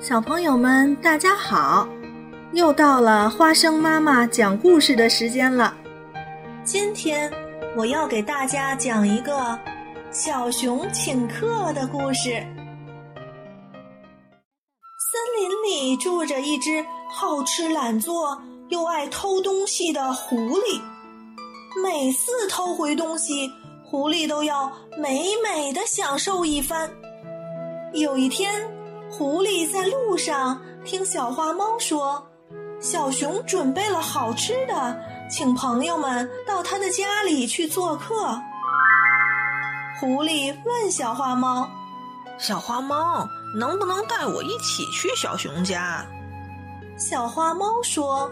小朋友们，大家好！又到了花生妈妈讲故事的时间了。今天我要给大家讲一个小熊请客的故事。森林里住着一只好吃懒做又爱偷东西的狐狸，每次偷回东西，狐狸都要美美的享受一番。有一天，狐狸在路上听小花猫说，小熊准备了好吃的，请朋友们到他的家里去做客。狐狸问小花猫：“小花猫，能不能带我一起去小熊家？”小花猫说：“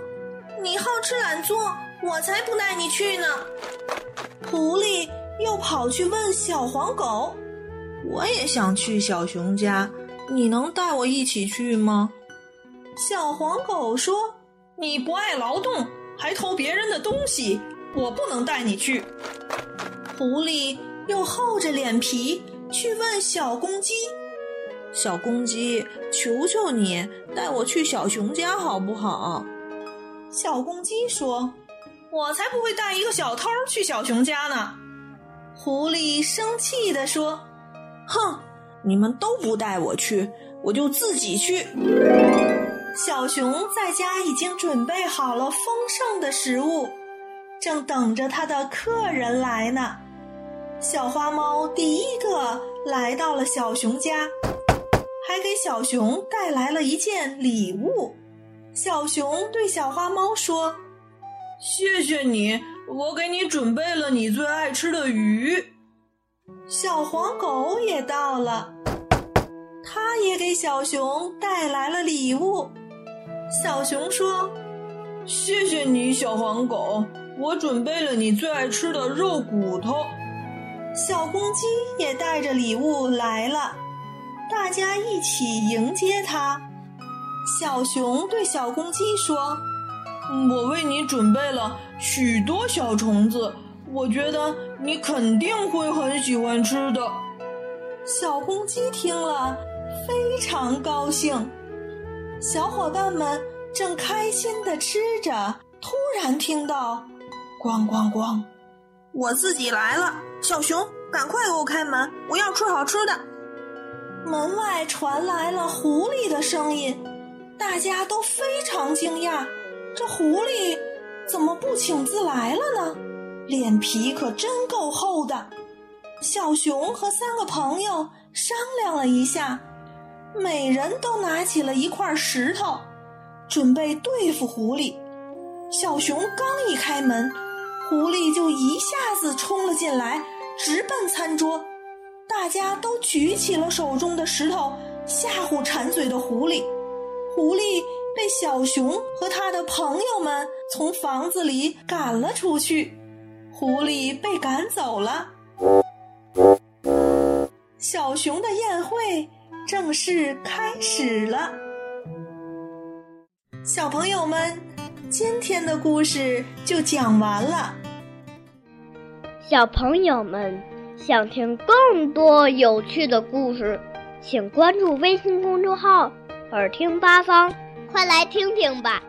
你好吃懒做，我才不带你去呢。”狐狸又跑去问小黄狗。我也想去小熊家，你能带我一起去吗？小黄狗说：“你不爱劳动，还偷别人的东西，我不能带你去。”狐狸又厚着脸皮去问小公鸡：“小公鸡，求求你带我去小熊家好不好？”小公鸡说：“我才不会带一个小偷去小熊家呢。”狐狸生气地说。哼！你们都不带我去，我就自己去。小熊在家已经准备好了丰盛的食物，正等着他的客人来呢。小花猫第一个来到了小熊家，还给小熊带来了一件礼物。小熊对小花猫说：“谢谢你，我给你准备了你最爱吃的鱼。”小黄狗也到了，它也给小熊带来了礼物。小熊说：“谢谢你，小黄狗，我准备了你最爱吃的肉骨头。”小公鸡也带着礼物来了，大家一起迎接它。小熊对小公鸡说：“我为你准备了许多小虫子。”我觉得你肯定会很喜欢吃的。小公鸡听了非常高兴。小伙伴们正开心的吃着，突然听到“咣咣咣”，我自己来了。小熊，赶快给我开门，我要吃好吃的。门外传来了狐狸的声音，大家都非常惊讶，这狐狸怎么不请自来了呢？脸皮可真够厚的，小熊和三个朋友商量了一下，每人都拿起了一块石头，准备对付狐狸。小熊刚一开门，狐狸就一下子冲了进来，直奔餐桌。大家都举起了手中的石头，吓唬馋嘴的狐狸。狐狸被小熊和他的朋友们从房子里赶了出去。狐狸被赶走了，小熊的宴会正式开始了。小朋友们，今天的故事就讲完了。小朋友们想听更多有趣的故事，请关注微信公众号“耳听八方”，快来听听吧。